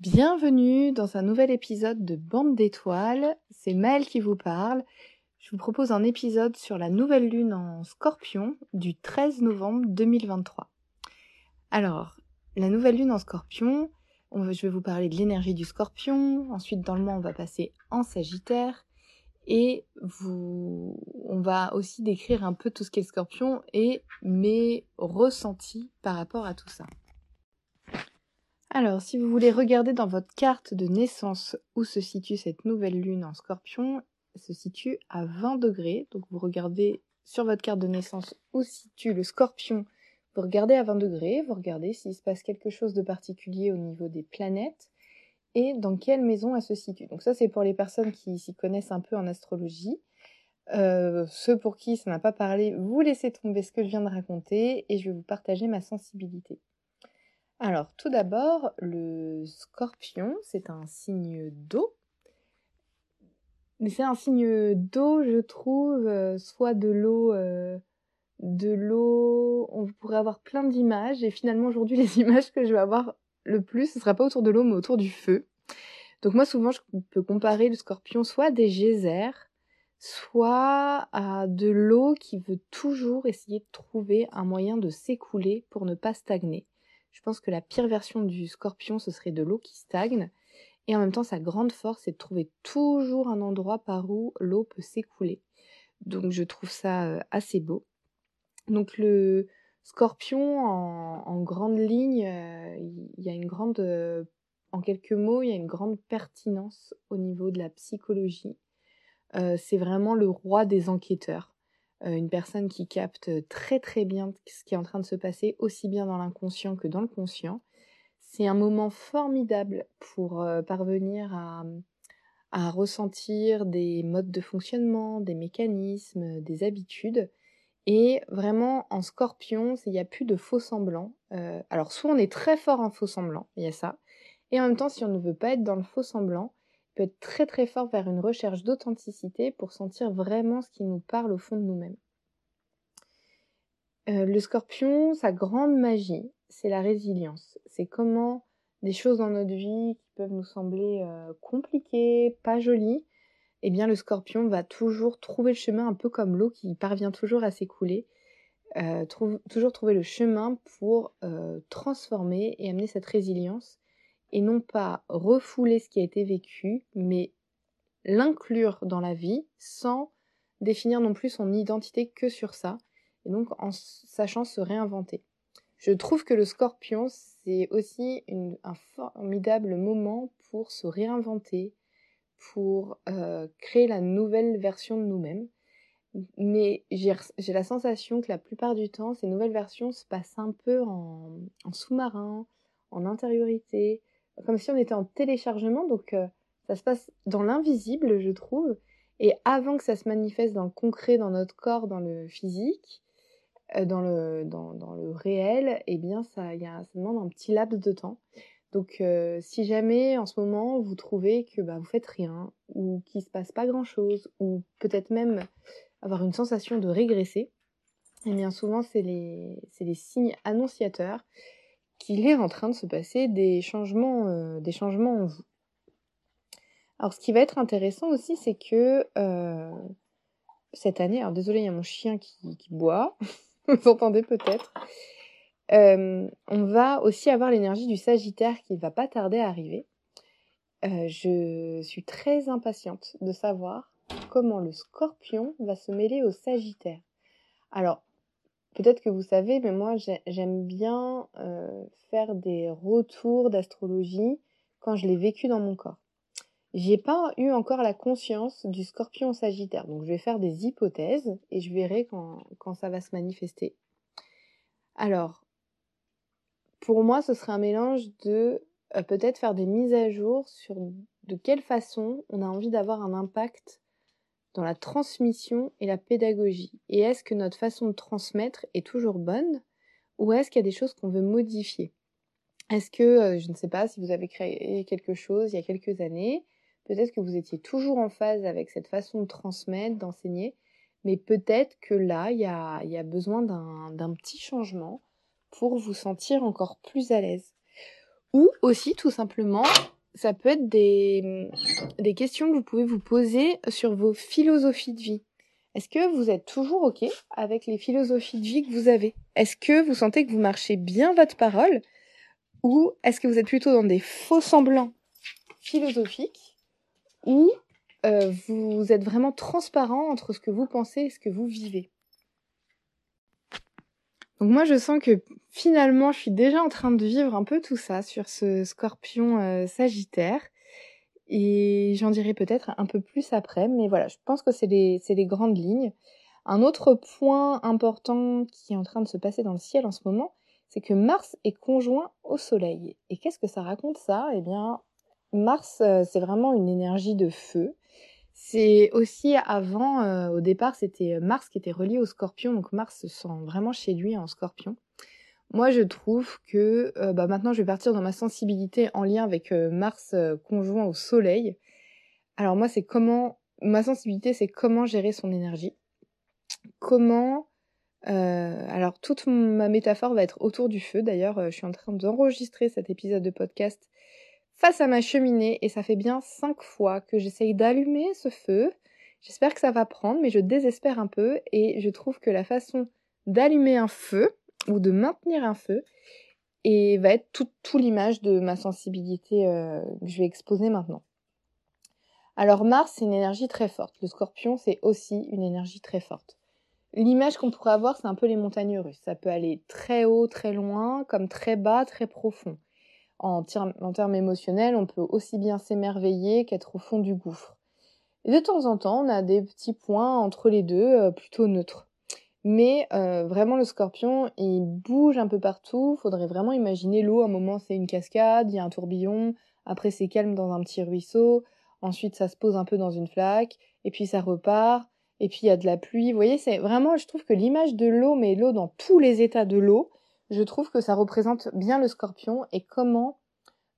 Bienvenue dans un nouvel épisode de Bande d'étoiles. C'est Maëlle qui vous parle. Je vous propose un épisode sur la nouvelle lune en scorpion du 13 novembre 2023. Alors, la nouvelle lune en scorpion, je vais vous parler de l'énergie du scorpion. Ensuite, dans le mois, on va passer en sagittaire. Et on va aussi décrire un peu tout ce qu'est le scorpion et mes ressentis par rapport à tout ça. Alors, si vous voulez regarder dans votre carte de naissance où se situe cette nouvelle lune en scorpion, elle se situe à 20 degrés. Donc vous regardez sur votre carte de naissance où se situe le scorpion. Vous regardez à 20 degrés, vous regardez s'il se passe quelque chose de particulier au niveau des planètes et dans quelle maison elle se situe. Donc ça c'est pour les personnes qui s'y connaissent un peu en astrologie. Euh, ceux pour qui ça n'a pas parlé, vous laissez tomber ce que je viens de raconter et je vais vous partager ma sensibilité. Alors, tout d'abord, le scorpion, c'est un signe d'eau. Mais c'est un signe d'eau, je trouve, euh, soit de l'eau, euh, de l'eau, on pourrait avoir plein d'images, et finalement aujourd'hui les images que je vais avoir le plus, ce sera pas autour de l'eau, mais autour du feu. Donc moi souvent je peux comparer le scorpion soit à des geysers, soit à de l'eau qui veut toujours essayer de trouver un moyen de s'écouler pour ne pas stagner. Je pense que la pire version du scorpion, ce serait de l'eau qui stagne. Et en même temps, sa grande force, c'est de trouver toujours un endroit par où l'eau peut s'écouler. Donc je trouve ça euh, assez beau. Donc le scorpion, en, grande ligne, euh, il y a une grande... Euh, en quelques mots, il y a une grande pertinence au niveau de la psychologie. c'est vraiment le roi des enquêteurs. Euh, une personne qui capte très très bien ce qui est en train de se passer, aussi bien dans l'inconscient que dans le conscient. C'est un moment formidable pour euh, parvenir à, ressentir des modes de fonctionnement, des mécanismes, des habitudes. Et vraiment, en scorpion, il n'y a plus de faux semblants. Euh, alors, soit on est très fort en faux semblants, il y a ça. Et en même temps, si on ne veut pas être dans le faux semblant, peut être très très fort vers une recherche d'authenticité pour sentir vraiment ce qui nous parle au fond de nous-mêmes. Euh, le scorpion, sa grande magie, c'est la résilience. C'est comment des choses dans notre vie qui peuvent nous sembler euh, compliquées, pas jolies, eh bien le scorpion va toujours trouver le chemin un peu comme l'eau qui parvient toujours à s'écouler, euh, toujours trouver le chemin pour transformer et amener cette résilience et non pas refouler ce qui a été vécu, mais l'inclure dans la vie sans définir non plus son identité que sur ça, et donc en sachant se réinventer. Je trouve que le scorpion, c'est aussi un formidable moment pour se réinventer, pour euh, créer la nouvelle version de nous-mêmes. Mais j'ai la sensation que la plupart du temps, ces nouvelles versions se passent un peu en sous-marin, en intériorité, comme si on était en téléchargement, donc euh, ça se passe dans l'invisible, je trouve. Et avant que ça se manifeste dans le concret, dans notre corps, dans le physique, euh, dans, le, dans, dans, le réel, eh bien, ça, y a, ça demande un petit laps de temps. Donc, euh, si jamais en ce moment vous trouvez que bah, vous faites rien, ou qu'il se passe pas grand chose, ou peut-être même avoir une sensation de régresser, eh bien, souvent, c'est les, les signes annonciateurs qu'il est en train de se passer des changements, euh, des changements en vous. Alors ce qui va être intéressant aussi, c'est que euh, cette année, alors désolé, il y a mon chien qui, boit, vous entendez peut-être, euh, on va aussi avoir l'énergie du Sagittaire qui va pas tarder à arriver. je suis très impatiente de savoir comment le Scorpion va se mêler au Sagittaire. Alors, peut-être que vous savez, mais moi j'aime bien euh, faire des retours d'astrologie quand je l'ai vécu dans mon corps. J'ai pas eu encore la conscience du scorpion sagittaire, donc je vais faire des hypothèses et je verrai quand, ça va se manifester. Alors, pour moi, ce serait un mélange de euh, peut-être faire des mises à jour sur de quelle façon on a envie d'avoir un impact dans la transmission et la pédagogie Et est-ce que notre façon de transmettre est toujours bonne ou est-ce qu'il y a des choses qu'on veut modifier? Est-ce que, euh, je ne sais pas, si vous avez créé quelque chose il y a quelques années, peut-être que vous étiez toujours en phase avec cette façon de transmettre, d'enseigner, mais peut-être que là, il y a, il y a besoin d'un petit changement pour vous sentir encore plus à l'aise. Ou aussi, tout simplement, ça peut être des, des questions que vous pouvez vous poser sur vos philosophies de vie. Est-ce que vous êtes toujours OK avec les philosophies de vie que vous avez? Est-ce que vous sentez que vous marchez bien votre parole? Ou est-ce que vous êtes plutôt dans des faux semblants philosophiques? Ou euh, vous êtes vraiment transparent entre ce que vous pensez et ce que vous vivez? Donc moi je sens que finalement je suis déjà en train de vivre un peu tout ça sur ce scorpion euh, sagittaire et j'en dirai peut-être un peu plus après, mais voilà, je pense que c'est les, grandes lignes. Un autre point important qui est en train de se passer dans le ciel en ce moment, c'est que Mars est conjoint au Soleil. Et qu'est-ce que ça raconte ça? Eh bien, Mars, euh, c'est vraiment une énergie de feu. C'est aussi avant, euh, au départ, c'était Mars qui était relié au Scorpion, donc Mars se sent vraiment chez lui en Scorpion. Moi, je trouve que euh, bah, maintenant, je vais partir dans ma sensibilité en lien avec euh, Mars euh, conjoint au Soleil. Alors moi, c'est comment ma sensibilité, c'est comment gérer son énergie. Comment alors toute ma métaphore va être autour du feu. D'ailleurs, je suis en train d'enregistrer cet épisode de podcast face à ma cheminée et ça fait bien cinq fois que j'essaye d'allumer ce feu. J'espère que ça va prendre, mais je désespère un peu et je trouve que la façon d'allumer un feu, ou de maintenir un feu et va être tout, tout l'image de ma sensibilité euh, que je vais exposer maintenant. Alors Mars, c'est une énergie très forte. Le scorpion, c'est aussi une énergie très forte. L'image qu'on pourrait avoir, c'est un peu les montagnes russes. Ça peut aller très haut, très loin, comme très bas, très profond. En, termes émotionnels, on peut aussi bien s'émerveiller qu'être au fond du gouffre. Et de temps en temps, on a des petits points entre les deux, euh, plutôt neutres. Mais euh, vraiment, le scorpion, il bouge un peu partout. Faudrait vraiment imaginer l'eau. À un moment, c'est une cascade, il y a un tourbillon. Après, c'est calme dans un petit ruisseau. Ensuite, ça se pose un peu dans une flaque. Et puis, ça repart. Et puis, il y a de la pluie. Vous voyez, c'est vraiment, je trouve que l'image de l'eau, mais l'eau dans tous les états de l'eau, je trouve que ça représente bien le scorpion et comment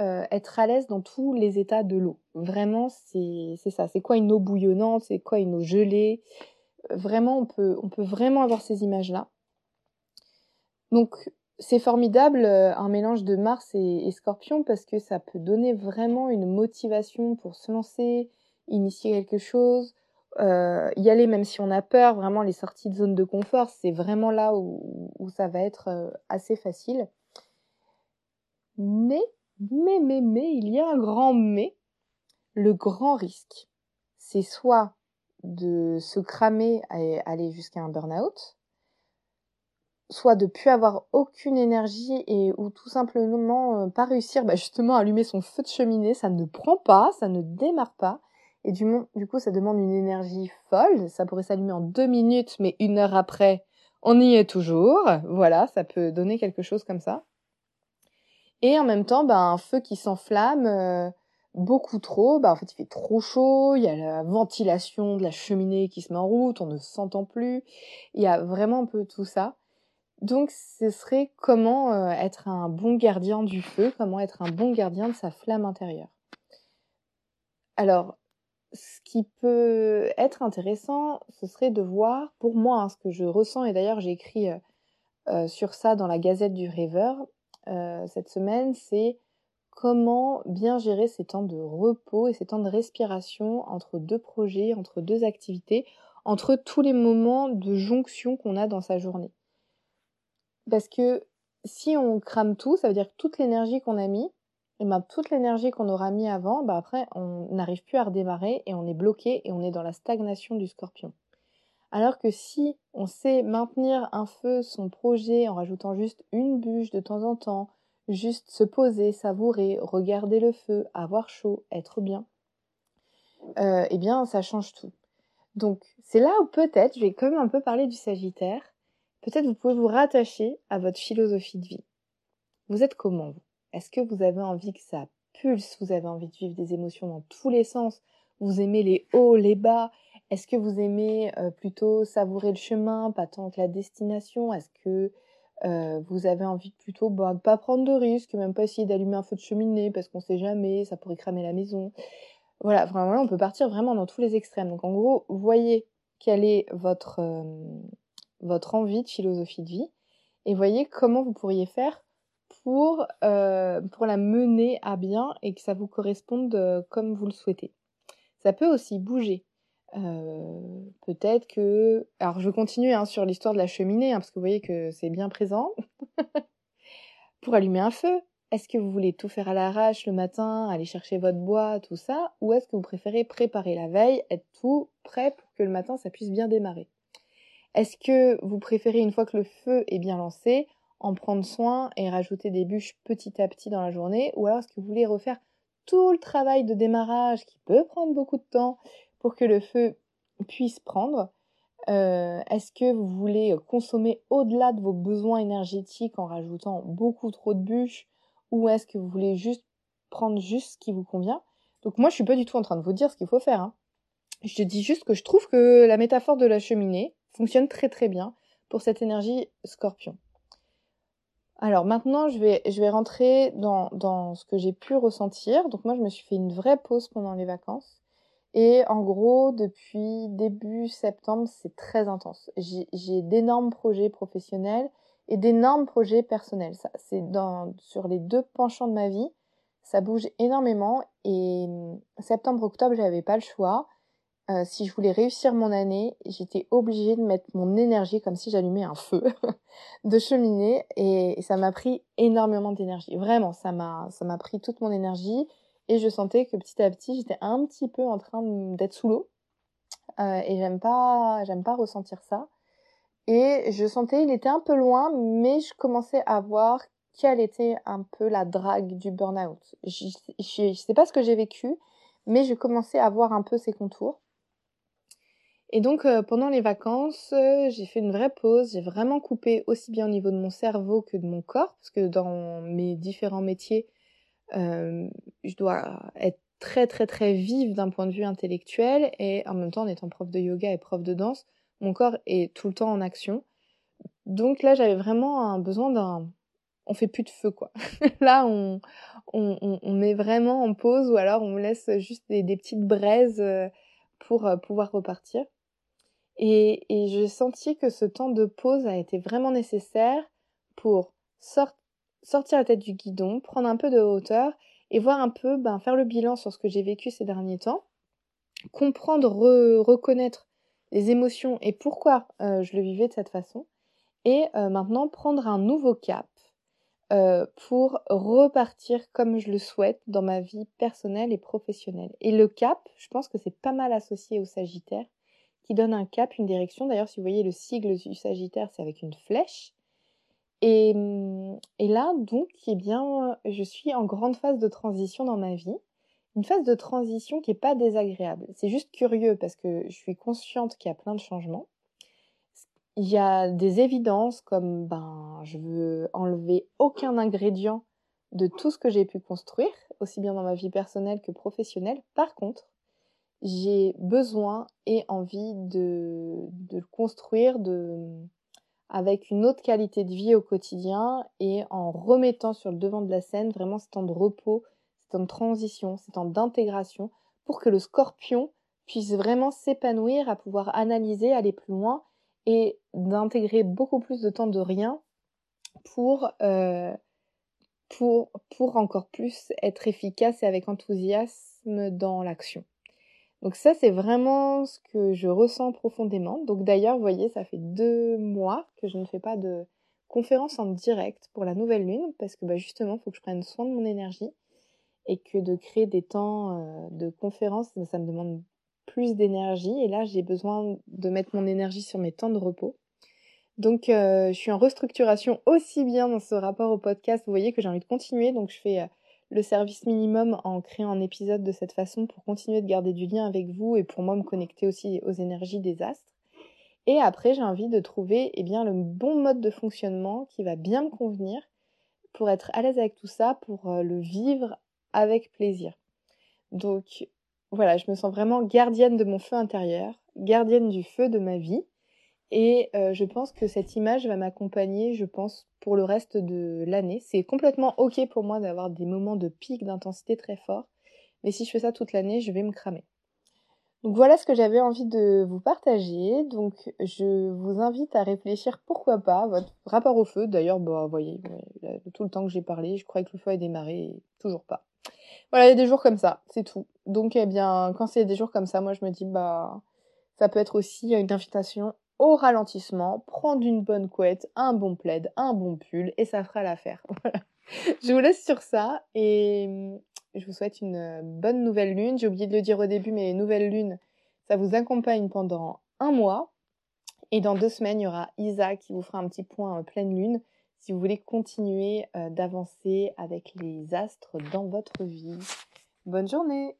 euh, être à l'aise dans tous les états de l'eau. Vraiment, c'est ça. C'est quoi une eau bouillonnante? C'est quoi une eau gelée? Vraiment, on peut, vraiment avoir ces images-là. Donc, c'est formidable, euh, un mélange de Mars et, Scorpion, parce que ça peut donner vraiment une motivation pour se lancer, initier quelque chose, euh, y aller même si on a peur. Vraiment, les sorties de zone de confort, c'est vraiment là où, ça va être euh, assez facile. Mais, mais, mais, mais, il y a un grand mais. Le grand risque, c'est soit de se cramer et aller jusqu'à un burn-out, soit de plus avoir aucune énergie et ou tout simplement euh, pas réussir bah, justement à allumer son feu de cheminée, ça ne prend pas, ça ne démarre pas. Et du, coup, ça demande une énergie folle. Ça pourrait s'allumer en deux minutes, mais une heure après, on y est toujours. Voilà, ça peut donner quelque chose comme ça. Et en même temps, bah, un feu qui s'enflamme, euh, beaucoup trop, bah en fait il fait trop chaud, il y a la ventilation de la cheminée qui se met en route, on ne s'entend plus, il y a vraiment un peu tout ça. Donc ce serait comment euh, être un bon gardien du feu, comment être un bon gardien de sa flamme intérieure? Alors, ce qui peut être intéressant, ce serait de voir, pour moi, hein, ce que je ressens, et d'ailleurs j'ai écrit euh, euh, sur ça dans la Gazette du Rêveur cette semaine, c'est comment bien gérer ces temps de repos et ces temps de respiration entre deux projets, entre deux activités, entre tous les moments de jonction qu'on a dans sa journée. Parce que si on crame tout, ça veut dire toute l'énergie qu'on a mis, et ben toute l'énergie qu'on aura mis avant, bah après on n'arrive plus à redémarrer et on est bloqué et on est dans la stagnation du scorpion. Alors que si on sait maintenir un feu, son projet en rajoutant juste une bûche de temps en temps, Juste se poser, savourer, regarder le feu, avoir chaud, être bien. Euh, eh bien, ça change tout. Donc, c'est là où peut-être, je vais quand même un peu parler du Sagittaire, peut-être vous pouvez vous rattacher à votre philosophie de vie. Vous êtes comment vous? Est-ce que vous avez envie que ça pulse? Vous avez envie de vivre des émotions dans tous les sens? Vous aimez les hauts, les bas? Est-ce que vous aimez euh, plutôt savourer le chemin, pas tant que la destination? Est-ce que euh, vous avez envie plutôt bah, de pas prendre de risques, même pas essayer d'allumer un feu de cheminée parce qu'on sait jamais, ça pourrait cramer la maison? Voilà, vraiment, on peut partir vraiment dans tous les extrêmes. Donc en gros, voyez quelle est votre, euh, votre envie de philosophie de vie et voyez comment vous pourriez faire pour, euh, pour la mener à bien et que ça vous corresponde euh, comme vous le souhaitez. Ça peut aussi bouger. Peut-être que... Alors je continue hein, sur l'histoire de la cheminée, hein, parce que vous voyez que c'est bien présent. pour allumer un feu, est-ce que vous voulez tout faire à l'arrache le matin, aller chercher votre bois, tout ça, ou est-ce que vous préférez préparer la veille, être tout prêt pour que le matin ça puisse bien démarrer? Est-ce que vous préférez une fois que le feu est bien lancé, en prendre soin et rajouter des bûches petit à petit dans la journée, ou alors est-ce que vous voulez refaire tout le travail de démarrage qui peut prendre beaucoup de temps pour que le feu puisse prendre euh, Est-ce que vous voulez consommer au-delà de vos besoins énergétiques en rajoutant beaucoup trop de bûches ou est-ce que vous voulez juste prendre juste ce qui vous convient? Donc moi, je suis pas du tout en train de vous dire ce qu'il faut faire. Hein. Je te dis juste que je trouve que la métaphore de la cheminée fonctionne très très bien pour cette énergie scorpion. Alors maintenant, je vais, je vais rentrer dans, dans ce que j'ai pu ressentir. Donc moi, je me suis fait une vraie pause pendant les vacances. Et en gros, depuis début septembre, c'est très intense. J'ai d'énormes projets professionnels et d'énormes projets personnels. C'est sur les deux penchants de ma vie, ça bouge énormément. Et septembre-octobre, j'avais pas le choix. Euh, si je voulais réussir mon année, j'étais obligée de mettre mon énergie comme si j'allumais un feu de cheminée et, ça m'a pris énormément d'énergie. Vraiment, ça m'a ça m'a pris toute mon énergie et je sentais que petit à petit, j'étais un petit peu en train d'être sous l'eau. Euh, et j'aime pas j'aime pas ressentir ça. Et je sentais, il était un peu loin, mais je commençais à voir quelle était un peu la drague du burn-out. Je, ne sais pas ce que j'ai vécu, mais je commençais à voir un peu ses contours. Et donc euh, pendant les vacances, euh, j'ai fait une vraie pause, j'ai vraiment coupé aussi bien au niveau de mon cerveau que de mon corps, parce que dans mes différents métiers, euh, je dois être très très très vive d'un point de vue intellectuel et en même temps en étant prof de yoga et prof de danse, mon corps est tout le temps en action. Donc là, j'avais vraiment un besoin d'un... On fait plus de feu, quoi. là, on, met vraiment en pause ou alors on laisse juste des, petites braises pour pouvoir repartir. Et, j'ai senti que ce temps de pause a été vraiment nécessaire pour sortir la tête du guidon, prendre un peu de hauteur et voir un peu, ben, faire le bilan sur ce que j'ai vécu ces derniers temps, comprendre, reconnaître les émotions et pourquoi euh, je le vivais de cette façon. Et euh, maintenant, prendre un nouveau cap euh, pour repartir comme je le souhaite dans ma vie personnelle et professionnelle. Et le cap, je pense que c'est pas mal associé au Sagittaire, qui donne un cap, une direction. D'ailleurs, si vous voyez le sigle du Sagittaire, c'est avec une flèche. Et, hum, et là, donc, eh bien, je suis en grande phase de transition dans ma vie une phase de transition qui est pas désagréable. C'est juste curieux parce que je suis consciente qu'il y a plein de changements. Il y a des évidences comme ben je veux enlever aucun ingrédient de tout ce que j'ai pu construire, aussi bien dans ma vie personnelle que professionnelle. Par contre, j'ai besoin et envie de, de le construire de, avec une autre qualité de vie au quotidien et en remettant sur le devant de la scène vraiment ce temps de repos, c'est en transition, c'est en d'intégration pour que le scorpion puisse vraiment s'épanouir, à pouvoir analyser, aller plus loin et d'intégrer beaucoup plus de temps de rien pour, euh, pour, pour encore plus être efficace et avec enthousiasme dans l'action. Donc ça, c'est vraiment ce que je ressens profondément. Donc d'ailleurs, vous voyez, ça fait deux mois que je ne fais pas de conférence en direct pour la nouvelle lune parce que bah, justement, il faut que je prenne soin de mon énergie et que de créer des temps euh, de conférence, ça me demande plus d'énergie. Et là, j'ai besoin de mettre mon énergie sur mes temps de repos. Donc, euh, je suis en restructuration aussi bien dans ce rapport au podcast. Vous voyez que j'ai envie de continuer. Donc, je fais euh, le service minimum en créant un épisode de cette façon pour continuer de garder du lien avec vous et pour moi me connecter aussi aux énergies des astres. Et après, j'ai envie de trouver eh bien, le bon mode de fonctionnement qui va bien me convenir pour être à l'aise avec tout ça, pour le vivre avec plaisir. Donc voilà, je me sens vraiment gardienne de mon feu intérieur, gardienne du feu de ma vie. Et euh, je pense que cette image va m'accompagner, je pense, pour le reste de l'année. C'est complètement ok pour moi d'avoir des moments de pic d'intensité très forts. Mais si je fais ça toute l'année, je vais me cramer. Donc voilà ce que j'avais envie de vous partager. Donc je vous invite à réfléchir pourquoi pas votre rapport au feu. D'ailleurs, bah, vous voyez, tout le temps que j'ai parlé, je croyais que le feu a démarré et toujours pas. Voilà, il y a des jours comme ça, c'est tout. Donc eh bien, quand c'est des jours comme ça, moi je me dis bah ça peut être aussi une invitation au ralentissement, prendre une bonne couette, un bon plaid, un bon pull et ça fera l'affaire. Je vous laisse sur ça et je vous souhaite une bonne nouvelle lune. J'ai oublié de le dire au début, mais nouvelle lune, ça vous accompagne pendant un mois. Et dans deux semaines, il y aura Isa qui vous fera un petit point pleine lune si vous voulez continuer euh, d'avancer avec les astres dans votre vie. Bonne journée